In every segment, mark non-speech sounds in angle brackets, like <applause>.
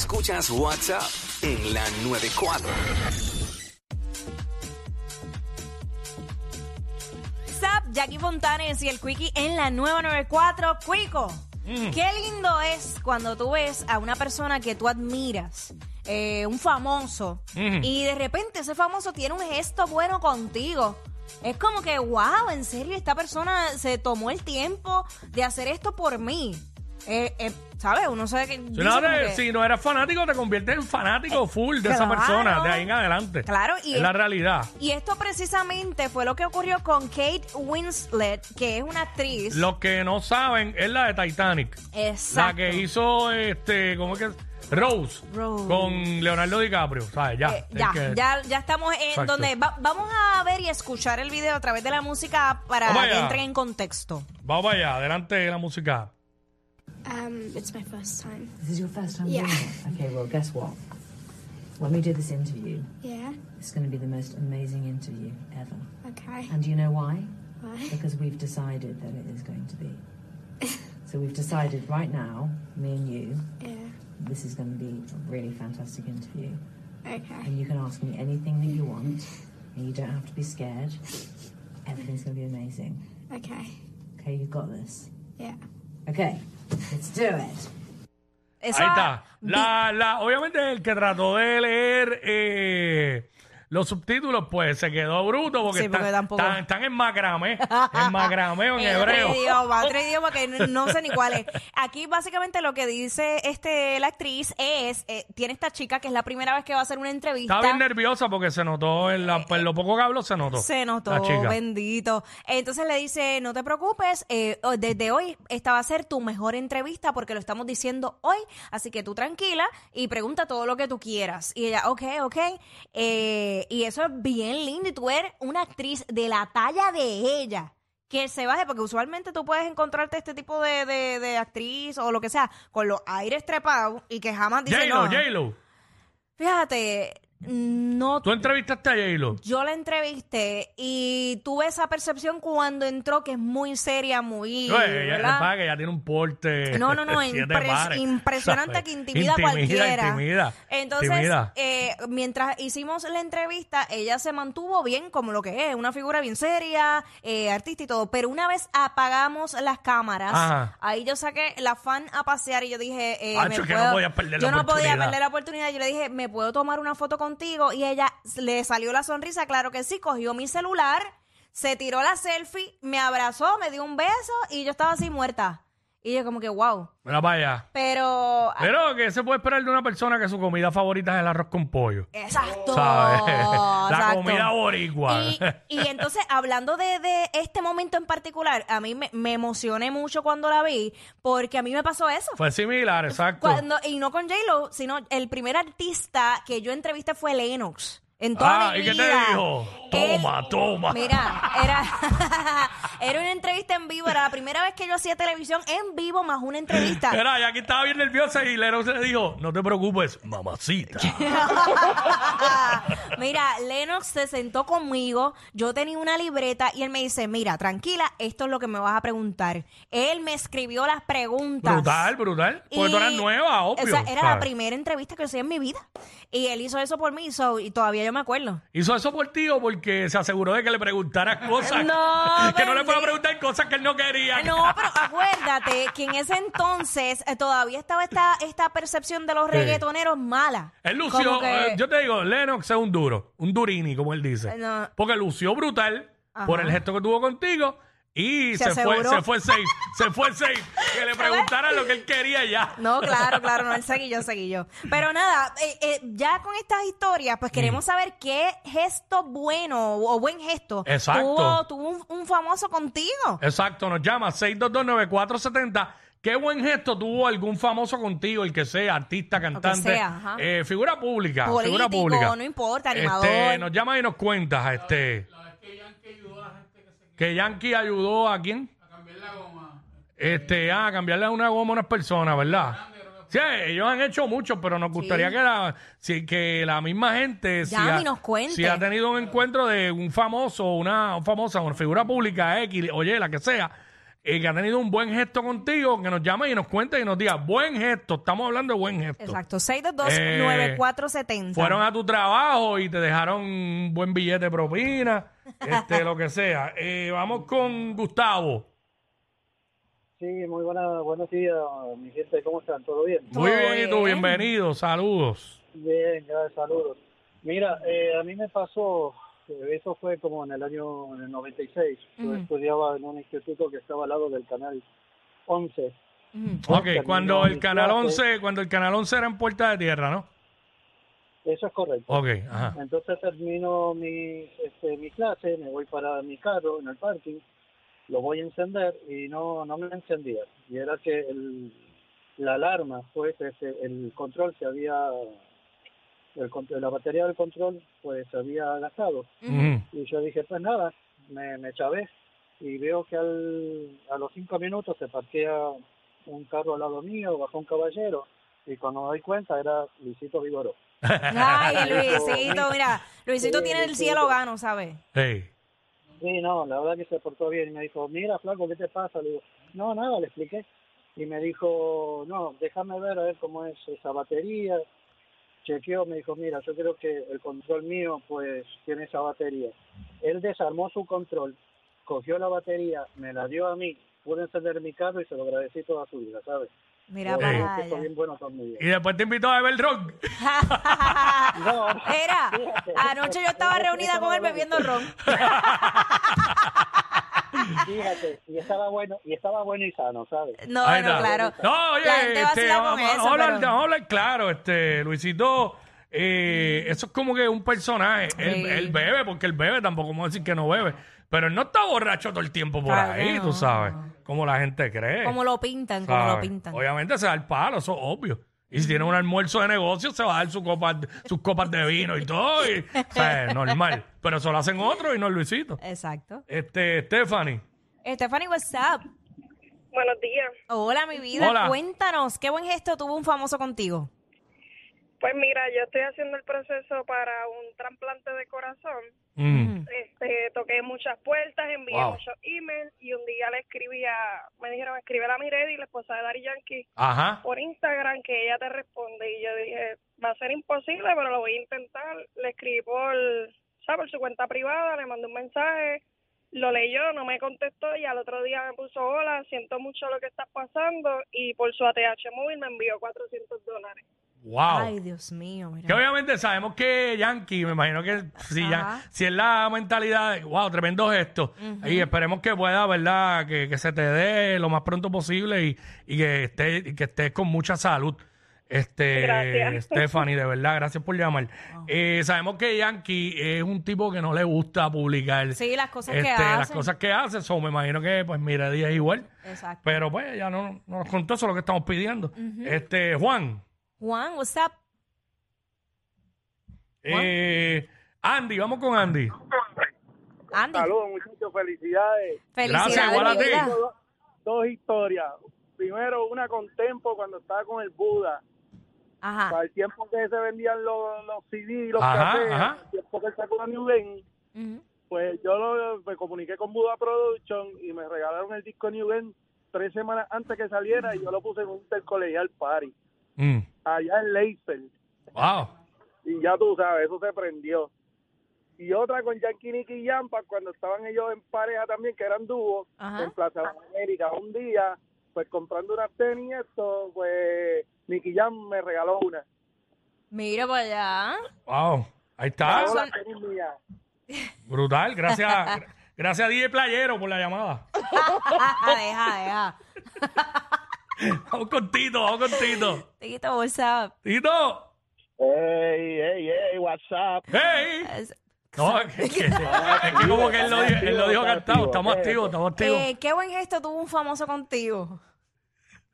Escuchas WhatsApp en la 94. Zap, Jackie Fontanes y el Quickie en la nueva 94. Quico, qué lindo es cuando tú ves a una persona que tú admiras, eh, un famoso, y de repente ese famoso tiene un gesto bueno contigo. Es como que, wow, en serio, esta persona se tomó el tiempo de hacer esto por mí. Eh, eh, ¿Sabes? Uno sabe que. Si no, que- si no eres fanático, te conviertes en fanático full de esa persona, de ahí en adelante. Claro, y es es- la realidad. Y esto precisamente fue lo que ocurrió con Kate Winslet, que es una actriz. Los que no saben es la de Titanic. Exacto. La que hizo, este, ¿cómo es que? Rose. Rose. Con Leonardo DiCaprio. ¿Sabes? Ya. Eh, ya, que- ya, ya estamos en Exacto. donde va- vamos a ver y escuchar el video a través de la música para que entren en contexto. Vamos allá, adelante de la música. Um, it's my first time. This is your first time Yeah. doing it? Okay, well, guess what? When we do this interview, Yeah. it's going to be the most amazing interview ever. Okay. And do you know why? Why? <laughs> Because we've decided that it is going to be. <laughs> so we've decided right now, me and you, Yeah. this is going to be a really fantastic interview. Okay. And you can ask me anything that you want, <laughs> and you don't have to be scared. Everything's going to be amazing. Okay. Okay, you've got this. Yeah. Okay, let's do it. Ahí está. La, la, obviamente el que trató de leer eh, los subtítulos, pues se quedó bruto porque, Sí, porque están, tampoco- están, están en macramé. <laughs> en macramé o en En hebreo. otro idioma, otro idioma que no, no sé ni cuál es. Aquí básicamente lo que dice este la actriz es, eh, tiene esta chica que es la primera vez que va a hacer una entrevista. Estaba bien nerviosa porque se notó, en la, en lo poco que habló se notó. Se notó, La chica. bendito. Entonces le dice, no te preocupes, eh, oh, desde hoy esta va a ser tu mejor entrevista porque lo estamos diciendo hoy, así que tú tranquila y pregunta todo lo que tú quieras. Y ella, ok, ok. Eh, y eso es bien lindo y tú eres una actriz de la talla de ella. Que se baje, porque usualmente tú puedes encontrarte este tipo de, de, de actriz o lo que sea, con los aires trepados y que jamás dice J-Lo, no. J-Lo. Fíjate, no Tú entrevistaste a J-Lo. yo la entrevisté y tuve esa percepción cuando entró que es muy seria, muy... No, ella, ¿verdad? que ella tiene un porte. No, no, no, <laughs> impres- impresionante que intimida a cualquiera. Intimida, Entonces, intimida. eh, mientras hicimos la entrevista, ella se mantuvo bien como lo que es, una figura bien seria, eh, artista y todo. Pero una vez apagamos las cámaras, Ajá. ahí yo saqué la fan a pasear y yo dije, eh, Acho, me que no podías perder la yo no podía perder la oportunidad. Yo le dije, ¿me puedo tomar una foto Y ella le salió la sonrisa, claro que sí, cogió mi celular, se tiró la selfie, me abrazó, me dio un beso y yo estaba así muerta. Y yo como que, wow. Mira para allá. Pero... Pero que se puede esperar de una persona que su comida favorita es el arroz con pollo. Exacto. ¿Sabes? <laughs> La exacto. comida boricua. Y, y entonces, hablando de, de este momento en particular, a mí me, me emocioné mucho cuando la vi, porque a mí me pasó eso. Fue similar, exacto. Cuando, y no con J-Lo, sino el primer artista que yo entrevisté fue Lennox. En toda Ah, mi ¿y qué te vida. dijo? Toma, toma. Mira, era, <laughs> era una entrevista en vivo, era la primera vez que yo hacía televisión en vivo más una entrevista. Mira, y aquí estaba bien nerviosa y Lero se le dijo, no te preocupes, mamacita. <laughs> Mira, Lennox se sentó conmigo, yo tenía una libreta y él me dice, mira, tranquila, esto es lo que me vas a preguntar. Él me escribió las preguntas. brutal, brutal. Porque tú eras Y- nueva, obvio. O sea, era la primera entrevista que hacía en mi vida. Y él hizo eso por mí so- y todavía yo me acuerdo. ¿Hizo eso por ti o porque se aseguró de que le preguntaras <laughs> cosas? No, <laughs> que no le pueda bendito. preguntar cosas que él no quería. No, pero acuérdate que en ese entonces eh, todavía estaba esta, esta percepción de los reggaetoneros mala. Él Como lució, que- eh, yo te digo, Lennox es un duro, un durini, como él dice. No. Porque lució brutal por el gesto que tuvo contigo y Se se, fue, aseguró. se fue safe, se fue safe. Que le <laughs> preguntara lo que él quería ya. No, claro, <laughs> claro, no, él seguí yo, seguí yo. Pero nada, eh, eh, ya con estas historias, pues Mm. queremos saber qué gesto bueno o buen gesto Exacto. tuvo, tuvo un, un famoso contigo. Exacto, nos llama 6229470. ¿Qué buen gesto tuvo algún famoso contigo, el que sea, artista, cantante, sea, ajá. eh, figura pública, Político, figura pública? no importa, animador. Este, nos llama y nos cuentas, este. Que Yankee ayudó a quién? A cambiar la goma. Este, ah, a cambiarle una goma a unas personas, ¿verdad? Sí, ellos han hecho mucho, pero nos gustaría que, la, si, que la misma gente si Llame ha, y nos cuente. si ha tenido un encuentro de un famoso, una, un famosa, una figura pública X, oye, la que sea, eh, que ha tenido un buen gesto contigo, que nos llame y nos cuente y nos diga, buen gesto, estamos hablando de buen gesto. Exacto, Eh, 622-9470. Fueron a tu trabajo y te dejaron un buen billete de propina, este, lo que sea. Eh, vamos con Gustavo. Sí, muy buena, buenos días, mi gente, ¿cómo están? ¿Todo bien? Muy Todo bien, y tú, bienvenido, saludos. Bien, gracias, saludos. Mira, eh, a mí me pasó, eh, eso fue como en el año en el 96. Yo estudiaba en un instituto que estaba al lado del canal 11. Ujú. Ok, cuando el canal clase. 11, cuando el canal 11 era en Puerta de Tierra, ¿no? Eso es correcto. Ok, ajá. Entonces termino mi, este, mi clase, me voy para mi carro en el parking, lo voy a encender y no, no me encendía. Y era que el, la alarma, pues ese, el control se había, el, la batería del control pues se había gastado. Y yo dije, pues nada, me, me chavé y veo que al, a los cinco minutos se parquea un carro al lado mío, bajó un caballero y cuando me doy cuenta era Luisito Vigoró. <laughs> Ay, Luisito, mira, Luisito Sí, tiene el Luisito. cielo gano, ¿sabes? Hey. Sí, no, la verdad que se portó bien y me dijo, mira, flaco, ¿qué te pasa? Le digo, no, nada, le expliqué. Y me dijo, no, déjame ver a ver cómo es esa batería. Chequeó, me dijo, mira, yo creo que el control mío, pues, tiene esa batería. Él desarmó su control, cogió la batería, me la dio a mí, pude encender mi carro y se lo agradecí toda su vida, ¿sabes? Mira Yo para allá. bien bueno conmigo. Y después te invitó a beber ron. No, Era, <laughs> anoche yo estaba reunida con él bebiendo ron. fíjate, y estaba bueno, y estaba bueno y sano, ¿sabes? No, Ahí no, está. claro. No, oye, La gente este, vacila con vamos, eso, vamos a hablar, pero- vamos a hablar claro, este, Luisito, eh, eso es como que un personaje. Él, Sí. él bebe, porque él bebe, tampoco vamos a decir que no bebe. Pero él no está borracho todo el tiempo por Claro ahí, no. tú sabes. Como la gente cree. Como lo pintan, como ¿sabes? lo pintan. Obviamente se da el palo, eso es obvio. Y si tiene un almuerzo de negocio, se va a dar su copa, sus copas de vino y todo. y- o sea, es <laughs> normal. Pero eso lo hacen otros y no Luisito. Exacto. Este, Stephanie. Stephanie, what's up? Buenos días. Hola, mi vida. Hola. Cuéntanos, ¿qué buen gesto tuvo un famoso contigo? Pues mira, yo estoy haciendo el proceso para un trasplante de corazón. Mm. Este, toqué muchas puertas, envié Wow. muchos emails y un día le escribí a, me dijeron, escribe a Miredi, la esposa de Dari Yankee, Ajá. por Instagram que ella te responde. Y yo dije, va a ser imposible, pero lo voy a intentar. Le escribí por, ¿sabes? por su cuenta privada, le mandé un mensaje, lo leyó, no me contestó y al otro día me puso, hola, siento mucho lo que está pasando y por su ATH móvil me envió 400 dólares. Wow. Ay, Dios mío, mira. Que obviamente sabemos que Yankee, me imagino que si, ya, si es la mentalidad de, wow, tremendo gesto. Y esperemos que pueda, ¿verdad? Que, que se te dé lo más pronto posible y, y que estés y que estés con mucha salud. Este, Gracias. Stephanie, de verdad, gracias por llamar. Eh, sabemos que Yankee es un tipo que no le gusta publicar Sí, las cosas que este, hacen. las cosas que hace. So, me imagino que, pues, mira, día es igual. Exacto. Pero, pues, ya no, no nos contó eso es lo que estamos pidiendo. Este, Juan. Juan, what's up? Eh, Andy, vamos con Andy. Andy. Saludos, muchachos, felicidades. Felicidades, Gracias, igual a ti. dos, dos historias. Primero, una con Tempo cuando estaba con el Buda. Ajá. Para el tiempo que se vendían los, los CD y los Ajá, cassettes, ajá. el tiempo que sacó la New Gen, Ujú. pues yo lo- me comuniqué con Buda Production y me regalaron el disco New Gen tres semanas antes que saliera y yo lo puse en un intercolegial party, Mm, allá en Laser. Wow. Y ya tú sabes, eso se prendió. Y otra con Yankee Nicky y Yampa, cuando estaban ellos en pareja también, que eran dúos, en Plaza de las Américas. Un día, pues comprando unas tenis y esto, pues Nicky Jam me regaló una. Mira para allá. Wow. Ahí está. Brutal. Gracias. gra- <laughs> gracias a DJ Playero por la llamada. <laughs> deja, deja. Vamos con Tito, vamos con Tito. Tito, what's up? Tito. Hey, hey, hey, WhatsApp. Hey. Es- No, es que, es que- es que como que él lo, dijo- él lo dijo cantado. Estamos activos, estamos activos. Eh, ¿Qué buen gesto tuvo un famoso contigo?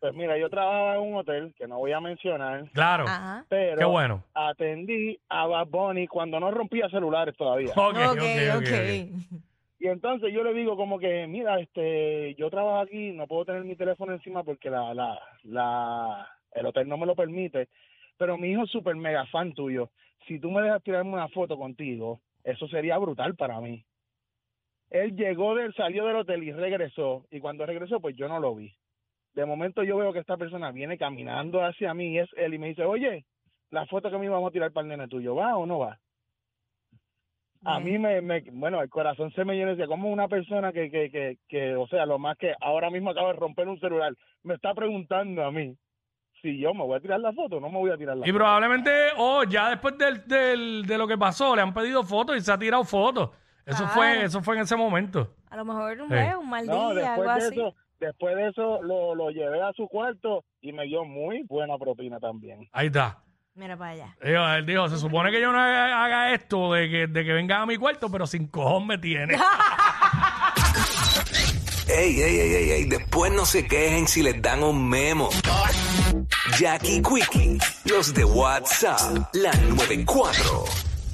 Pues mira, yo trabajaba en un hotel que no voy a mencionar, Claro. Ajá. pero Qué bueno. atendí a Bad Bunny cuando no rompía celulares todavía. Ok, ok, ok, ok. ok. Y entonces yo le digo como que, mira, este, yo trabajo aquí, no puedo tener mi teléfono encima porque la, la, la, el hotel no me lo permite, pero mi hijo es súper mega fan tuyo. Si tú me dejas tirarme una foto contigo, eso sería brutal para mí. Él llegó del, salió del hotel y regresó. Y cuando regresó, pues yo no lo vi. De momento yo veo que esta persona viene caminando hacia mí y es él y me dice, oye, la foto que me íbamos a tirar para el nene tuyo, ¿va o no va? A mí me, me, bueno, el corazón se me llena y decía, como una persona que, que, que, que, o sea, lo más que ahora mismo acaba de romper un celular, me está preguntando a mí si yo me voy a tirar la foto o no me voy a tirar la Y foto. probablemente, oh, ya después del, del- de lo que pasó, le han pedido fotos y se ha tirado fotos. Eso Claro. fue, eso fue en ese momento. A lo mejor un, Sí. un mal No, día, algo después de así. eso, después de eso lo, lo llevé a su cuarto y me dio muy buena propina también. Ahí está. Mira para allá. Dijo- Él dijo, se supone que yo no haga, haga esto de que, de que venga a mi cuarto, pero sin cojón me tiene. <laughs> Ey, ey, ey, ey, ey, después no se quejen si les dan un memo. Jackie Quickie, los de WhatsApp, la 94.